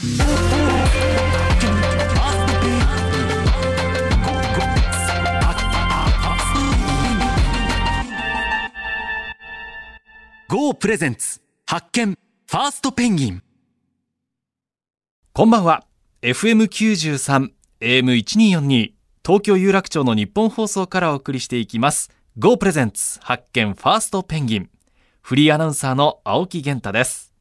GO プレゼンツ発見ファーストペンギン。こんばんは。FM93 AM1242 東京有楽町の日本放送からお送りしていきます。GO プレゼンツ発見ファーストペンギン。フリーアナウンサーの青木源太です。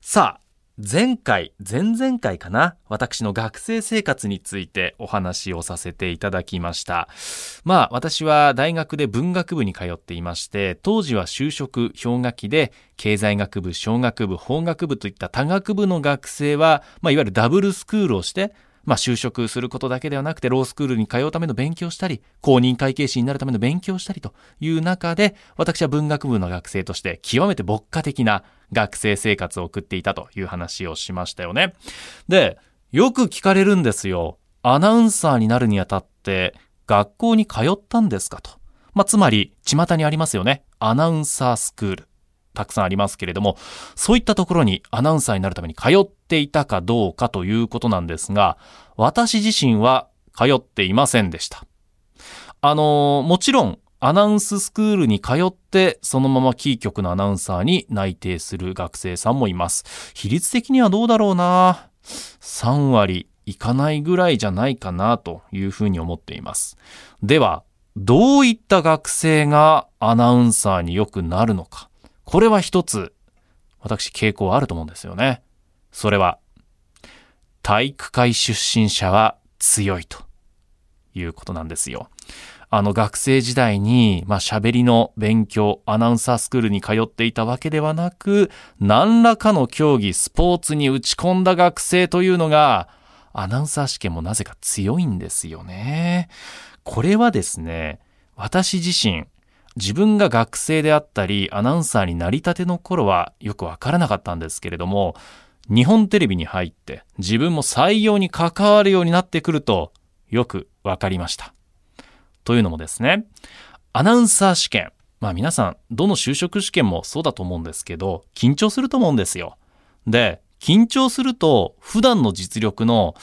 さあ前回前々回かな？私の学生生活についてお話をさせていただきました。まあ私は大学で文学部に通っていまして当時は就職氷河期で経済学部小学部法学部といった多学部の学生は、まあ、いわゆるダブルスクールをしてまあ、就職することだけではなくてロースクールに通うための勉強したり公認会計士になるための勉強したりという中で私は文学部の学生として極めて牧歌的な学生生活を送っていたという話をしましたよね。でよく聞かれるんですよ。アナウンサーになるにあたって学校に通ったんですかと。まあ、つまり巷にありますよね。アナウンサースクール。たくさんありますけれども、そういったところにアナウンサーになるために通っていたかどうかということなんですが、私自身は通っていませんでした。あのもちろんアナウンススクールに通ってそのままキー局のアナウンサーに内定する学生さんもいます。比率的にはどうだろうな。3割いかないぐらいじゃないかなというふうに思っています。では、どういった学生がアナウンサーによくなるのか。これは一つ、私傾向あると思うんですよね。それは、体育会出身者は強いということなんですよ。あの学生時代に、まあ、喋りの勉強、アナウンサースクールに通っていたわけではなく、何らかの競技、スポーツに打ち込んだ学生というのが、アナウンサー試験もなぜか強いんですよね。これはですね、私自身、自分が学生であったりアナウンサーになりたての頃はよくわからなかったんですけれども日本テレビに入って自分も採用に関わるようになってくるとよくわかりました。というのもですねアナウンサー試験まあ皆さんどの就職試験もそうだと思うんですけど緊張すると思うんですよ。で緊張すると普段の実力の、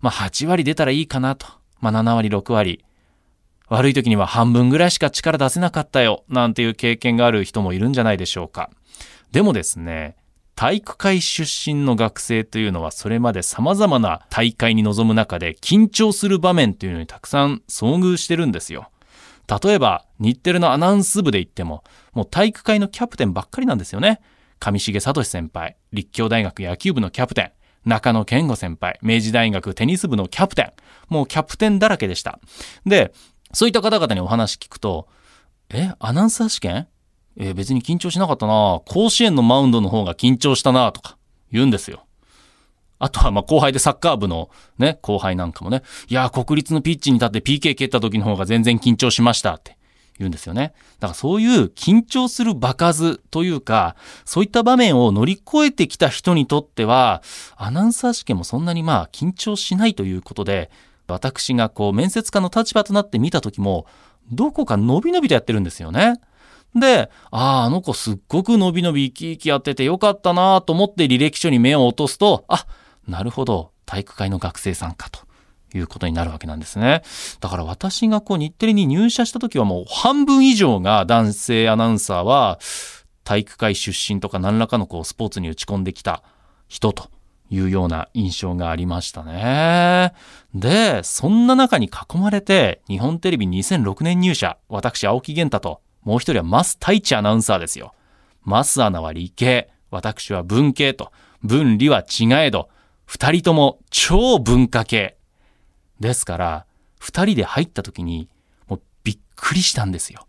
まあ、8割出たらいいかなと、まあ、7割6割悪い時には半分ぐらいしか力出せなかったよなんていう経験がある人もいるんじゃないでしょうか。でもですね、体育会出身の学生というのはそれまで様々な大会に臨む中で緊張する場面というのにたくさん遭遇してるんですよ。例えば日テレのアナウンス部で言ってももう体育会のキャプテンばっかりなんですよね。上重聡先輩、立教大学野球部のキャプテン、中野健吾先輩、明治大学テニス部のキャプテン、もうキャプテンだらけでした。で、そういった方々にお話聞くと、え、アナウンサー試験？え別に緊張しなかったな甲子園のマウンドの方が緊張したなとか言うんですよ。あとはま後輩でサッカー部のね、後輩なんかもね、いや、国立のピッチに立って PK 蹴った時の方が全然緊張しましたって言うんですよね。だからそういう緊張する場数というか、そういった場面を乗り越えてきた人にとっては、アナウンサー試験もそんなにまあ緊張しないということで、私がこう面接官の立場となって見た時もどこか伸び伸びとやってるんですよね。で、ああ、あの子すっごく伸び伸び生き生きやっててよかったなと思って履歴書に目を落とすと、あ、なるほど、体育会の学生さんかと。いうことになるわけなんですね。だから私がこう日テレに入社した時はもう半分以上が男性アナウンサーは体育会出身とか何らかのこうスポーツに打ち込んできた人というような印象がありましたね。で、そんな中に囲まれて、日本テレビ2006年入社、私、青木源太と、もう一人は増太一アナウンサーですよ。増アナは理系、私は文系と、分理は違えど、二人とも超文化系。ですから、二人で入った時に、もうびっくりしたんですよ。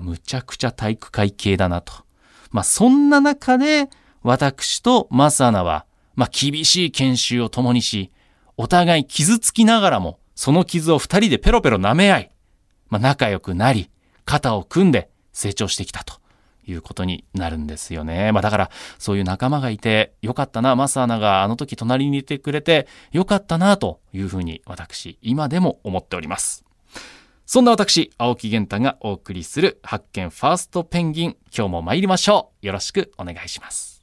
むちゃくちゃ体育会系だなと。まあ、そんな中で、私と増アナは、まあ、厳しい研修を共にし、お互い傷つきながらも、その傷を二人でペロペロ舐め合い、まあ、仲良くなり、肩を組んで成長してきたということになるんですよね。まあ、だから、そういう仲間がいて、よかったな、マスアナがあの時隣にいてくれて、よかったな、というふうに私、今でも思っております。そんな私、青木源太がお送りする発見ファーストペンギン、今日も参りましょう。よろしくお願いします。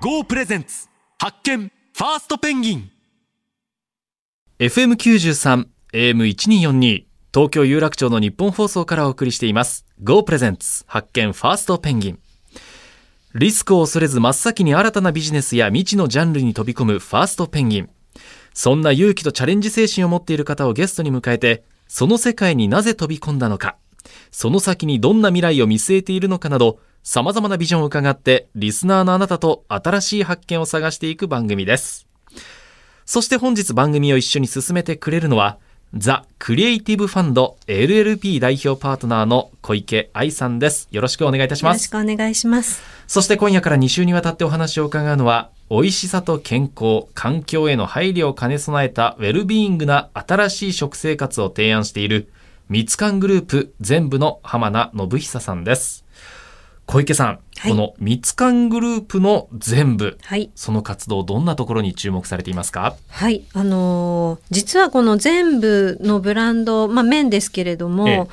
GO プレゼンツ発見ファーストペンギン。FM93 AM1242 東京有楽町の日本放送からお送りしています。GO プレゼンツ発見ファーストペンギン。リスクを恐れず真っ先に新たなビジネスや未知のジャンルに飛び込むファーストペンギン。そんな勇気とチャレンジ精神を持っている方をゲストに迎えてその世界になぜ飛び込んだのか。その先にどんな未来を見据えているのかなど様々なビジョンを伺ってリスナーのあなたと新しい発見を探していく番組ですそして本日番組を一緒に進めてくれるのは、ザ・クリエイティブファンド LLP 代表パートナーの小池愛さんです。よろしくお願いいたしよろします。くお願いします。そして今夜から2週にわたってお話を伺うのは、美味しさと健康、環境への配慮を兼ね備えたウェルビーイングな新しい食生活を提案している、ミツカングループ全部の浜名信久さんです。小池さん、はいこのミツカングループの全部、はい。その活動どんなところに注目されていますか？はい。あのー実はこの全部のブランド、まあ麺ですけれども、ええ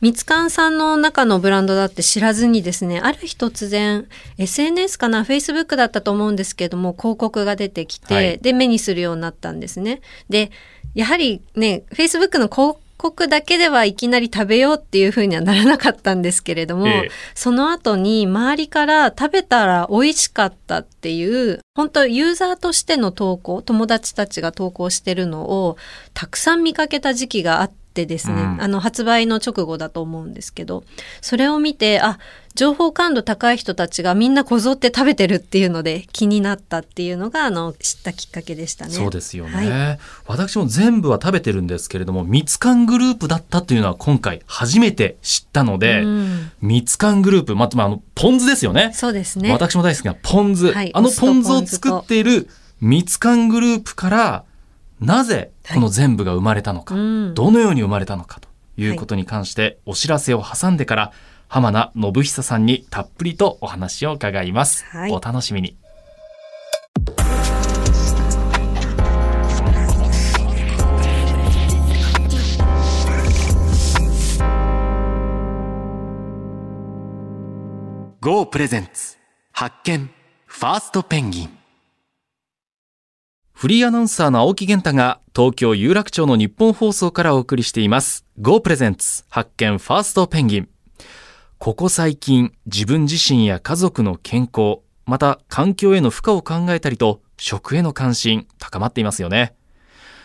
ミツカンさんの中のブランドだって知らずにですね、ある日突然、SNS かな、Facebook だったと思うんですけれども、広告が出てきて、はいで、目にするようになったんですね。で、やはりね、Facebook の広告だけではいきなり食べようっていうふうにはならなかったんですけれども、ええ。その後に周りから食べたら美味しかったっていう、本当ユーザーとしての投稿、友達たちが投稿してるのをたくさん見かけた時期があってですね、うん。あの発売の直後だと思うんですけど、それを見て、あ、情報感度高い人たちがみんなこぞって食べてるっていうので気になったっていうのが、あの、知ったきっかけでしたね。そうですよね、はい。私も全部は食べてるんですけれどもミツカングループだったというのは今回初めて知ったので、うん。ミツカングループままああのポン酢ですよね。そうですね。私も大好きなポン酢、はい。あのポン酢を作っているミツカングループからなぜこの全部が生まれたのか、うん。どのように生まれたのかということに関してお知らせを挟んでから浜名信久さんにたっぷりとお話を伺います、はい。お楽しみに。GO プレゼンツ発見ファーストペンギンフリーアナウンサーの青木源太が東京有楽町の日本放送からお送りしています。Go プレゼンツ発見ファーストペンギン。ここ最近自分自身や家族の健康、また環境への負荷を考えたりと食への関心高まっていますよね。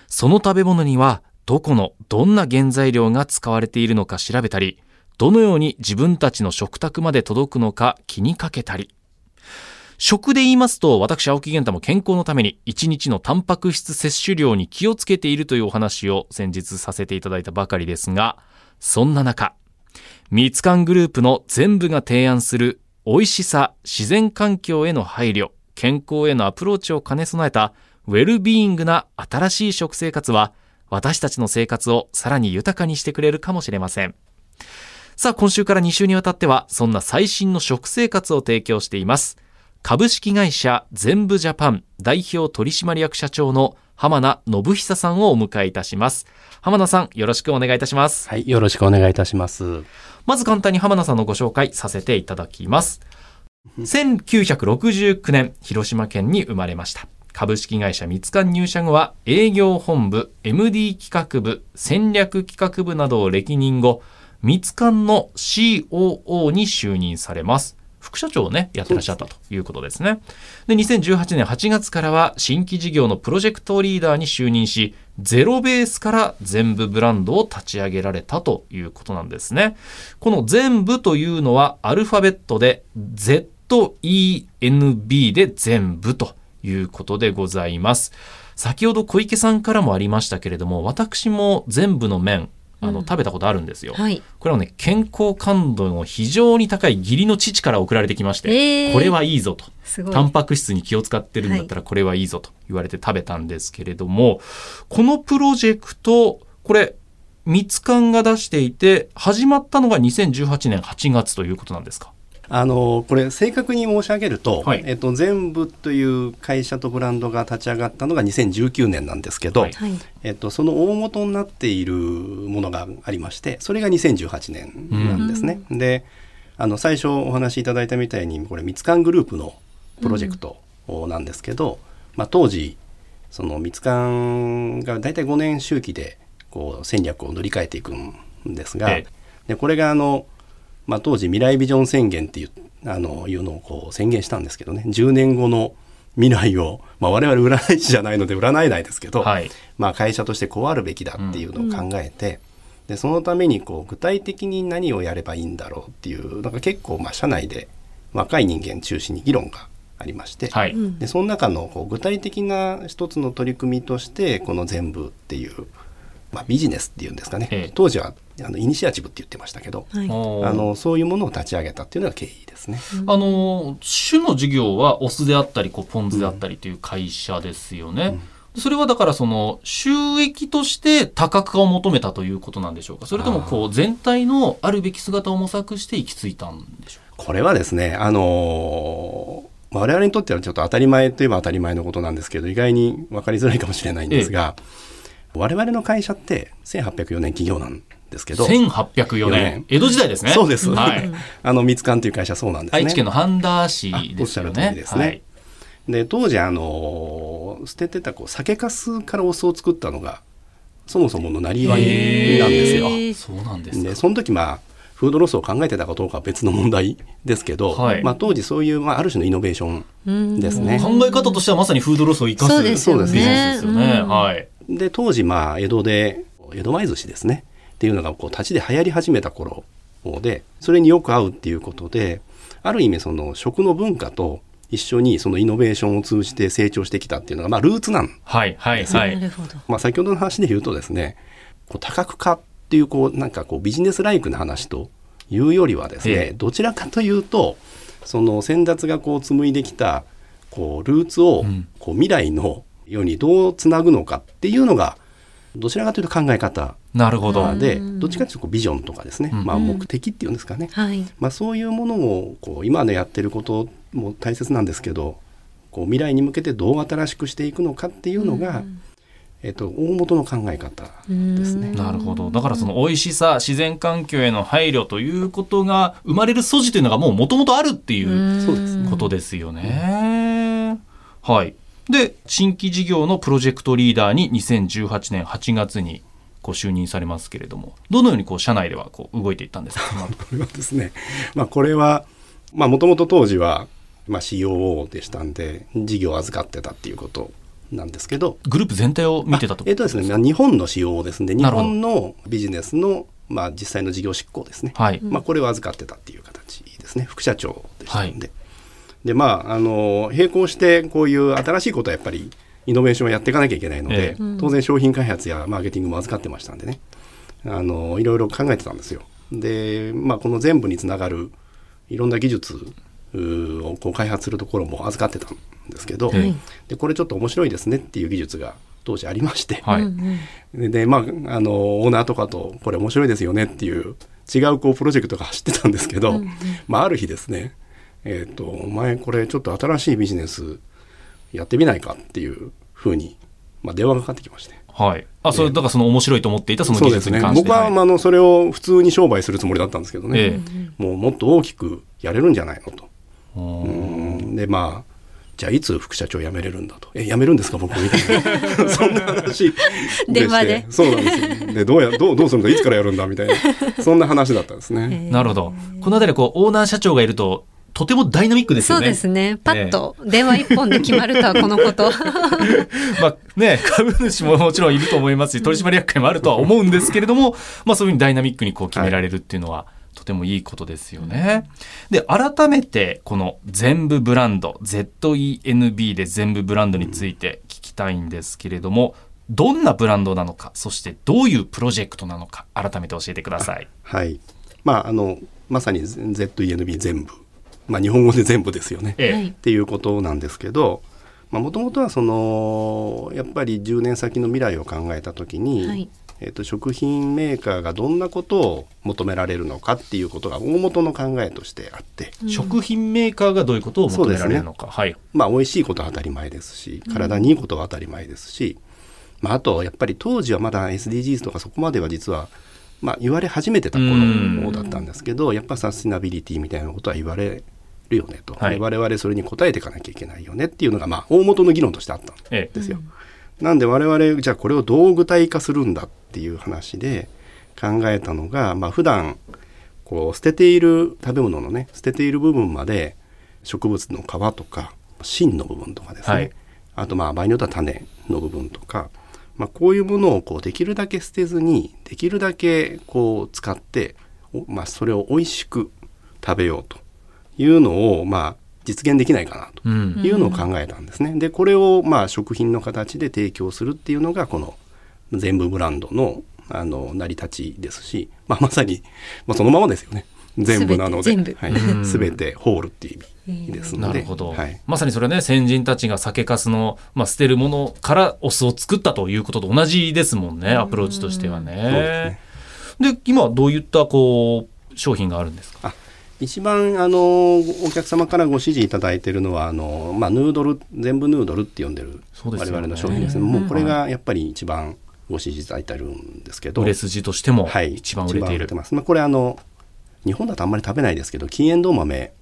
その食べ物にはどこのどんな原材料が使われているのか調べたり、どのように自分たちの食卓まで届くのか気にかけたり、食で言いますと、私、青木源太も健康のために1日のタンパク質摂取量に気をつけているというお話を先日させていただいたばかりですが、そんな中、ミツカングループの全部が提案する美味しさ、自然環境への配慮、健康へのアプローチを兼ね備えたウェルビーイングな新しい食生活は、私たちの生活をさらに豊かにしてくれるかもしれません。さあ、今週から2週にわたっては、そんな最新の食生活を提供しています。株式会社全部ジャパン代表取締役社長の浜名信久さんをお迎えいたします。浜名さん、よろしくお願いいたします。はい、よろしくお願いいたします。まず簡単に浜名さんのご紹介させていただきます。1969年、広島県に生まれました。株式会社三つ館入社後は営業本部、MD 企画部、戦略企画部などを歴任後、三つ館の COO に就任されます。副社長をね、やってらっしゃったということですね。で、2018年8月からは新規事業のプロジェクトリーダーに就任し、ゼロベースから全部ブランドを立ち上げられたということなんですね。この全部というのはアルファベットで ZENB で全部ということでございます。先ほど小池さんからもありましたけれども、私も全部の麺、あの、うん食べたことあるんですよ。はい。これはね、健康感度の非常に高い義理の父から送られてきまして、えーこれはいいぞと。タンパク質に気を使ってるんだったらこれはいいぞと言われて食べたんですけれども、このプロジェクト、これ、ミツカンが出していて、始まったのが2018年8月ということなんですか？あのこれ正確に申し上げると、はい。えっと、全部という会社とブランドが立ち上がったのが2019年なんですけど、はい。はい。えっと、その大元になっているものがありましてそれが2018年なんですね。であの最初お話しいただいたみたいにこれミツカングループのプロジェクトなんですけど、まあ、当時その蜜柑が大体5年周期でこう戦略を塗り替えていくんですが、ええ。でこれがあの、まあ、当時未来ビジョン宣言っていうあのいうのをこう宣言したんですけどね。10年後の未来を、まあ、我々占い師じゃないので占えないですけど、はい。まあ、会社としてこうあるべきだっていうのを考えて、でそのためにこう具体的に何をやればいいんだろうっていうなんか結構まあ社内で若い人間中心に議論がありまして、はい、うん。でその中のこう具体的な一つの取り組みとしてこの全部っていう、まあ、ビジネスっていうんですかね、ええ。当時はあのイニシアチブって言ってましたけど、はい。あのそういうものを立ち上げたっていうのが経緯ですね。あの主の事業はお酢であったりこうポン酢であったりという会社ですよね。それはだからその収益として多角化を求めたということなんでしょうか？それともこう全体のあるべき姿を模索して行き着いたんでしょうか？これはですね、あのー我々にとってはちょっと当たり前といえば当たり前のことなんですけど意外に分かりづらいかもしれないんですが、我々の会社って1804年企業なんですけど。1804年。江戸時代ですね。そうです、はい、あの蜜柑という会社そうなんですね。愛知県の半田市あおっしゃる通ですよねりですね。はい。で当時あの捨ててたこう酒粕からお酢を作ったのがそもそものなりわいなんですよ。そうなんですか。でその時まあフードロスを考えてたかどうかは別の問題ですけど、はい。まあ、当時そういう、まあ、ある種のイノベーションうんですね。考え方としてはまさにフードロスを生かすそうですよね。ね。うん。はい。で当時まあ江戸で江戸前寿司ですねっていうのがこう立ちで流行り始めた頃でそれによく合うっていうことである意味その食の文化と一緒にそのイノベーションを通じて成長してきたっていうのがまあルーツなんはいはいは。ないるほど。まあ、先ほどの話で言うとですねこう多角化っていうこうなんかこうビジネスライクな話というよりはですね、ええどちらかというとその先達がこう紡いできたこうルーツをうんこう未来のようにどうつなぐのかっていうのがどちらかというと考え方なるほど。でうんどっちかというとこうビジョンとかですね、うんまあ、目的っていうんですかね、はい。まあ、そういうものをこう今のやってることも大切なんですけどこう未来に向けてどう新しくしていくのかっていうのが、えっと、大元の考え方ですね。なるほど。だからその美味しさ、自然環境への配慮ということが生まれる素地というのがもう元々あるっていうそうですねことですよね。はい。で、新規事業のプロジェクトリーダーに2018年8月にご就任されますけれども、どのようにこう社内ではこう動いていったんですか？これはですね、まあ、これはもともと当時は、まあ、COO でしたんで事業を預かってたっていうことなんですけど、グループ全体を見てたと。えっとですね、まあ日本の COO ですんで日本のビジネスの、まあ、実際の事業執行ですね、はい。まあ、これを預かってたっていう形ですね。副社長でしたんで。でまああの並行してこういう新しいことはやっぱりイノベーションをやっていかなきゃいけないので、ええ。当然商品開発やマーケティングも預かってましたんでね。あのいろいろ考えてたんですよ。で、まあ、この全部につながるいろんな技術をこう開発するところも預かってたんですけど、ええでこれちょっと面白いですねっていう技術が当時ありまして、はい。でまああのオーナーとかとこれ面白いですよねっていう違うこうプロジェクトが走ってたんですけど、うんうん。まあ、ある日ですねえっ、とお前これちょっと新しいビジネスやってみないかっていうふうに、まあ、電話がかかってきまして。はい。あ、それ、だからその面白いと思っていたそのそうですね。技術に関して。僕は、まあ、あのそれを普通に商売するつもりだったんですけどね、えもうもっと大きくやれるんじゃないのと。えうん。でまあじゃあいつ副社長辞めれるんだと「え辞めるんですか僕」みたいな。そんな話電話で。そうなんですよ。でどうやどうどうするんだいつからやるんだ？みたいな。そんな話だったんですね。なるほど。このあたりこう、オーナー社長がいると、とてもダイナミックですそうよね。ですね。パッと電話一本で決まるとはこのこと。まあね、株主ももちろんいると思いますし、取締役会もあるとは思うんですけれども、まあそういうふうにダイナミックにこう決められるっていうのは、とてもいいことですよね。で、改めて、この全部ブランド、ZENB で全部ブランドについて聞きたいんですけれども、どんなブランドなのか、そしてどういうプロジェクトなのか、改めて教えてください。はいまああのまさに ZENB 全部、まあ、日本語で全部ですよね。ええ。はい。っていうことなんですけどもともとはそのやっぱり10年先の未来を考えた時に、はい。えっと食品メーカーがどんなことを求められるのかっていうことが大元の考えとしてあって、食品メーカーがどういうことを求められるのか。はい。まあ美味しいことは当たり前ですし体にいいことは当たり前ですし、まあ、あとやっぱり当時はまだ SDGs とかそこまでは実は、まあ、言われ始めてた頃だったんですけどやっぱサスティナビリティみたいなことは言われるるよねと、はい。で我々それに応えていかなきゃいけないよねっていうのがまあ大元の議論としてあったんええ。ですよ。なんで我々じゃあこれをどう具体化するんだっていう話で考えたのが、まあ普段こう捨てている食べ物のね捨てている部分まで植物の皮とか芯の部分とかですね、はい。あとまあ場合によっては種の部分とか、まあ、こういうものをこうできるだけ捨てずにできるだけこう使って、おまあ、それを美味しく食べようというのをまあ実現できないかなとうん。いうのを考えたんですね。でこれをまあ食品の形で提供するっていうのがこの全部ブランドのあの成り立ちですし、まあ、まさに、まあ、そのままですよね。全部なので全部。はい。うん。全てホールっていう意味ですので。なるほど、はい。まさにそれはね先人たちが酒粕の、まあ、捨てるものからお酢を作ったということと同じですもんねアプローチとしてはね。そうですね。で今はどういったこう商品があるんですか？一番あのお客様からご支持いただいているのはあの、まあ、ヌードル全部ヌードルって呼んでる我々の商品ですね。もうこれがやっぱり一番ご支持いただいてるんですけど、売れ筋としてもはい、一番売れている、一番ます、まあ、これあの日本だとあんまり食べないですけど禁煙豆豆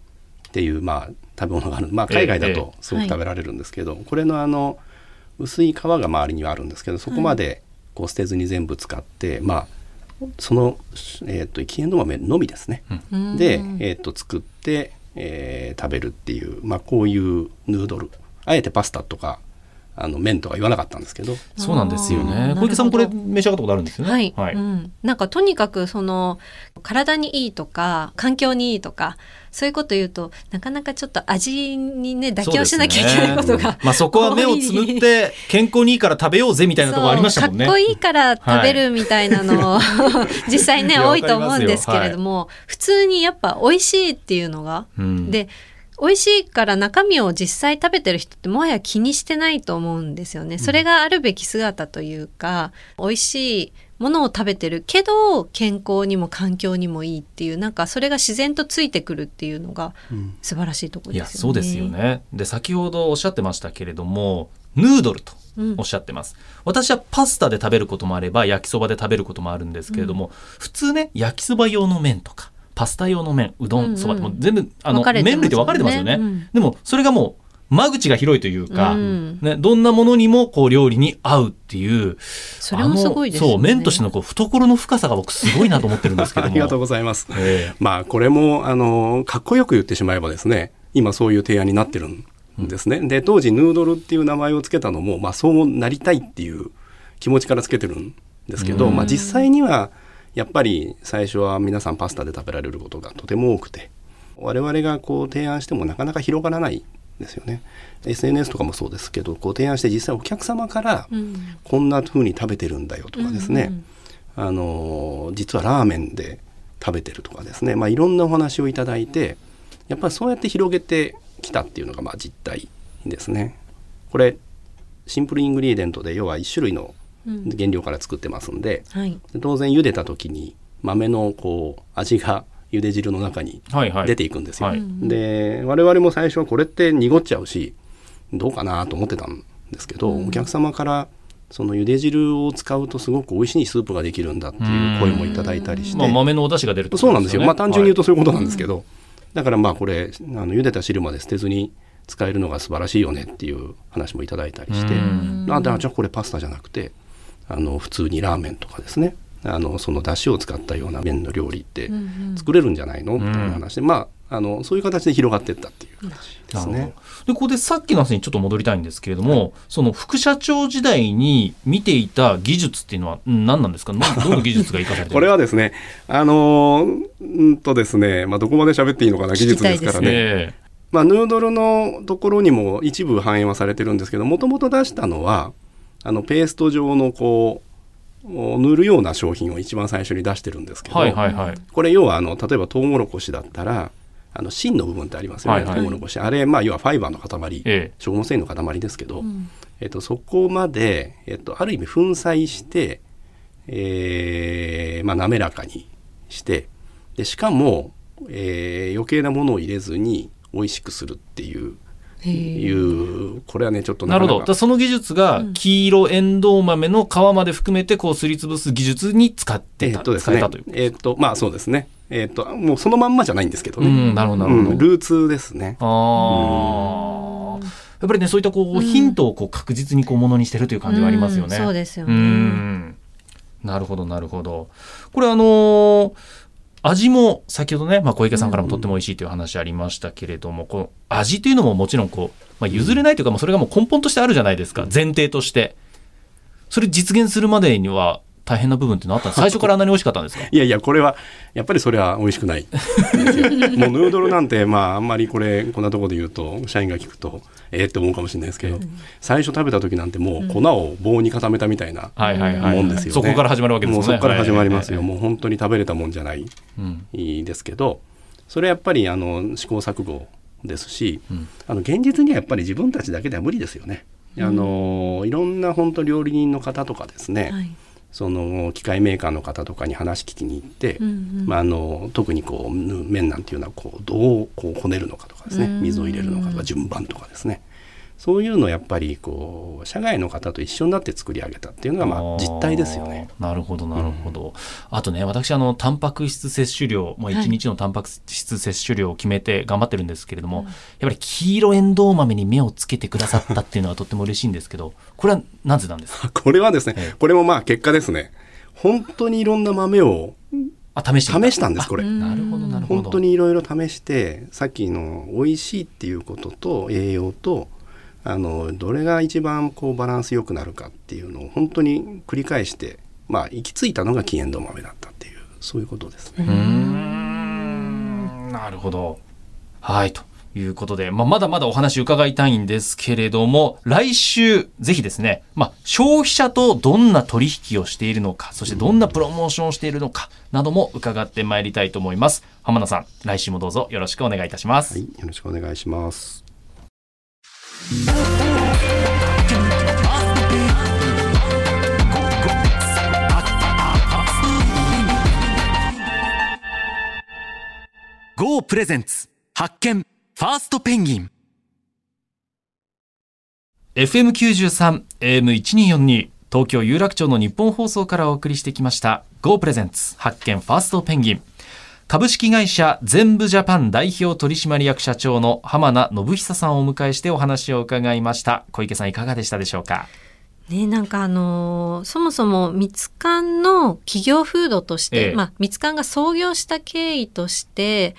っていう、まあ、食べ物がある、まあ、海外だええ。とすごく食べられるんですけど、これのあの薄い皮が周りにはあるんですけどそこまでこう捨てずに全部使って、まあその、えー、と禁煙豆のみですね、うん。で、えー、と作って、えー食べるっていう、まあ、こういうヌードル。あえてパスタとかあの麺とか言わなかったんですけど。そうなんですよね。小池さんもこれ召し上がったことあるんですよね？はい、はい。うん、なんかとにかくその体にいいとか環境にいいとかそういうこと言うとなかなかちょっと味にね妥協しなきゃいけないことが、まあそこは目をつむって健康にいいから食べようぜみたいなところありましたもんね。かっこいいから食べるみたいなのを、実際ね多いと思うんですけれども、普通にやっぱ美味しいっていうのが、うん。で美味しいから中身を実際食べてる人ってもはや気にしてないと思うんですよね。それがあるべき姿というか、美味しいものを食べてるけど健康にも環境にもいいっていうなんかそれが自然とついてくるっていうのがうん素晴らしいところですよね。そうですよ。ね。で先ほどおっしゃってましたけれどもヌードルとうんおっしゃってます、私はパスタで食べることもあれば焼きそばで食べることもあるんですけれども、普通ね焼きそば用の麺とかパスタ用の麺うどうんうん。んそばって全部あの分かれてます麺類って分かれてますよね、うん。でもそれがもう間口が広いというか、うん。ね、どんなものにもこう料理に合うっていうそれもすごいですよね。あのそう麺としてのこう懐の深さが僕すごいなと思ってるんですけど あもりがとうございます。ええ。まあこれもあのかっこよく言ってしまえばですね今そういう提案になってるんですね。で当時ヌードルっていう名前を付けたのも、まあ、そうなりたいっていう気持ちから付けてるんですけど、うん。まあ、実際にはやっぱり最初は皆さんパスタで食べられることがとても多くて我々がこう提案してもなかなか広がらないですよね。SNS とかもそうですけどこう提案して実際お客様からうんこんな風に食べてるんだよとかですね、うんうんあの実はラーメンで食べてるとかですね、まあ、いろんなお話をいただいてやっぱりそうやって広げてきたっていうのがまあ実態ですね。これシンプルイングリーデントで要は1種類のうん原料から作ってますんで。はい。当然茹でた時に豆のこう味が茹で汁の中にはいはい。出ていくんですよ。はい。で我々も最初はこれって濁っちゃうしどうかなと思ってたんですけど、うん。お客様からその茹で汁を使うとすごく美味しいスープができるんだっていう声もいただいたりして、まあ、豆のお出汁が出るってことそうなんですよ、まあ、単純に言うとはそういうことなんですけど、だからまあこれあの茹でた汁まで捨てずに使えるのが素晴らしいよねっていう話もいただいたりして、うん。あだじゃあこれパスタじゃなくてあの普通にラーメンとかですね。あのその出汁を使ったような麺の料理ってうんうん。作れるんじゃないの、みたいな話で。まああのそういう形で広がっていったっていう形ですね。でここでさっきの話にちょっと戻りたいんですけれども、その副社長時代に見ていた技術っていうのはうん何なんですか？どどの技術が生かされて これはですねあのーうんとですね、まあ、どこまで喋っていいのかな技術ですからね。えまあ、ヌードルのところにも一部反映はされてるんですけどもともと出したのはあのペースト状のこう塗るような商品を一番最初に出してるんですけえど、はいはいはい。これ要はあの例えばトウモロコシだったらあの芯の部分ってありますよね、はいはい。トウモロコシ。あれ、まあ、要はファイバーの塊、え食物繊維の塊ですけど、うん。えっと、そこまで、えっと、ある意味粉砕して、えーまあ、滑らかにしてでしかも、えー余計なものを入れずに美味しくするっていういうこれはねちょっとなるほど。その技術が黄色エンドウ豆の皮まで含めてこうすりつぶす技術に使ってた、えっとですね使えたという。えっとまあそうですねえっ、ともうそのまんまじゃないんですけどね、うんなるほどなるほどうんルーツですねああ、やっぱりねそういったこう、うんヒントをこう確実にこうものにしてるという感じはありますよね。うんそうですようね。んなるほどなるほど。これあのー味も先ほどね、まあ、小池さんからもとっても美味しいという話ありましたけれども、この味というのももちろんこう、まあ、譲れないというか、もうそれがもう根本としてあるじゃないですか。前提として。それ実現するまでには大変な部分っていうのはあったんで最初からあんなに美味しかったんですか？いやいやこれはやっぱりそれは美味しくない。もうヌードルなんてまああんまりこれこんなところで言うと社員が聞くとええって思うかもしれないですけど、最初食べた時なんてもう粉を棒に固めたみたいな。もんですよね、そこから始まるわけですもね。もうんそこから始まりますよ、はいもう本当に食べれたもんじゃない。うん。ですけどそれはやっぱりあの試行錯誤ですし、うん。あの現実にはやっぱり自分たちだけでは無理ですよね。あのいろんな本当料理人の方とかですね、はい。その機械メーカーの方とかに話聞きに行って、うんうん。まあ、あの特にこうぬ麺なんていうのはこうどうこうこねるのかとかですねうん。水を入れるのかとか順番とかですねそういうのをやっぱりこう社外の方と一緒になって作り上げたっていうのがまあ実態ですよね。なるほどなるほど、あとね私あのタンパク質摂取量、まあ、はい。1日のタンパク質摂取量を決めて頑張ってるんですけれども、やっぱり黄色エンドウ豆に目をつけてくださったっていうのはとっても嬉しいんですけど これはなぜなんですか？これはですね、ええ。これもまあ結果ですね。本当にいろんな豆をあ試してみ試したんですこれ。うんなるほどなるほど。本当にいろいろ試してさっきの美味しいっていうことと栄養とあのどれが一番こうバランスよくなるかっていうのを本当に繰り返してまあ行き着いたのが黄エンドウ豆だったっていうそういうことですね。うーん。なるほど。はいということで、まあ、まだまだお話伺いたいんですけれども来週ぜひですね、まあ、消費者とどんな取引をしているのかそしてどんなプロモーションをしているのかなども伺ってまいりたいと思います。浜田さん来週もどうぞよろしくお願いいたします、はい、よろしくお願いします。ゴープレゼンツ発見ファーストペンギン。FM93 AM1242 東京有楽町の日本放送からお送りしてきました GO プレゼンツ発見ファーストペンギン。株式会社全部ジャパン代表取締役社長の浜名信久さんをお迎えしてお話を伺いました。小池さんいかがでしたでしょうか？ね、なんかあのーそもそもミツカンの企業風土として、ええ。まあミツカンが創業した経緯として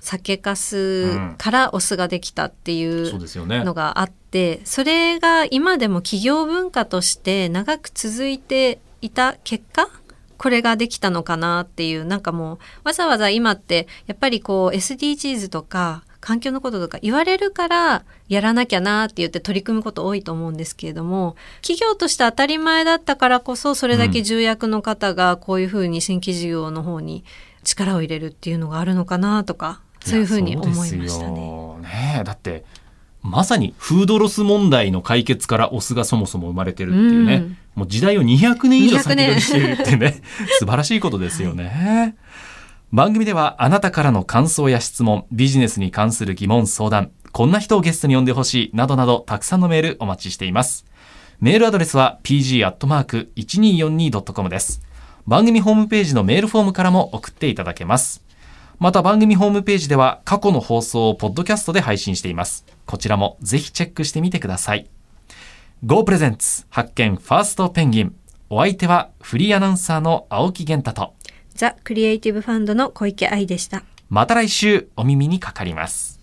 酒粕からお酢ができたっていうそうですよね。のがあってそれが今でも企業文化として長く続いていた結果これができたのかなっていうなんかもうわざわざ今ってやっぱりこう SDGs とか環境のこととか言われるからやらなきゃなって言って取り組むこと多いと思うんですけれども企業として当たり前だったからこそそれだけ重役の方がこういうふうに新規事業の方に力を入れるっていうのがあるのかなとかそういうふうに思いましたね。よ。ね。だってまさにフードロス問題の解決からお酢がそもそも生まれてるっていうね、うんもう時代を200年以上先取りしているってね 素晴らしいことですよね、番組ではあなたからの感想や質問ビジネスに関する疑問相談こんな人をゲストに呼んでほしいなどなどたくさんのメールお待ちしています。メールアドレスは pg.1242.com です。番組ホームページのメールフォームからも送っていただけます。また番組ホームページでは過去の放送をポッドキャストで配信しています。こちらもぜひチェックしてみてください。Go プレゼンツ発見ファーストペンギン。お相手はフリーアナウンサーの青木源太と、ザ・クリエイティブファンドの小池愛でした。また来週お耳にかかります。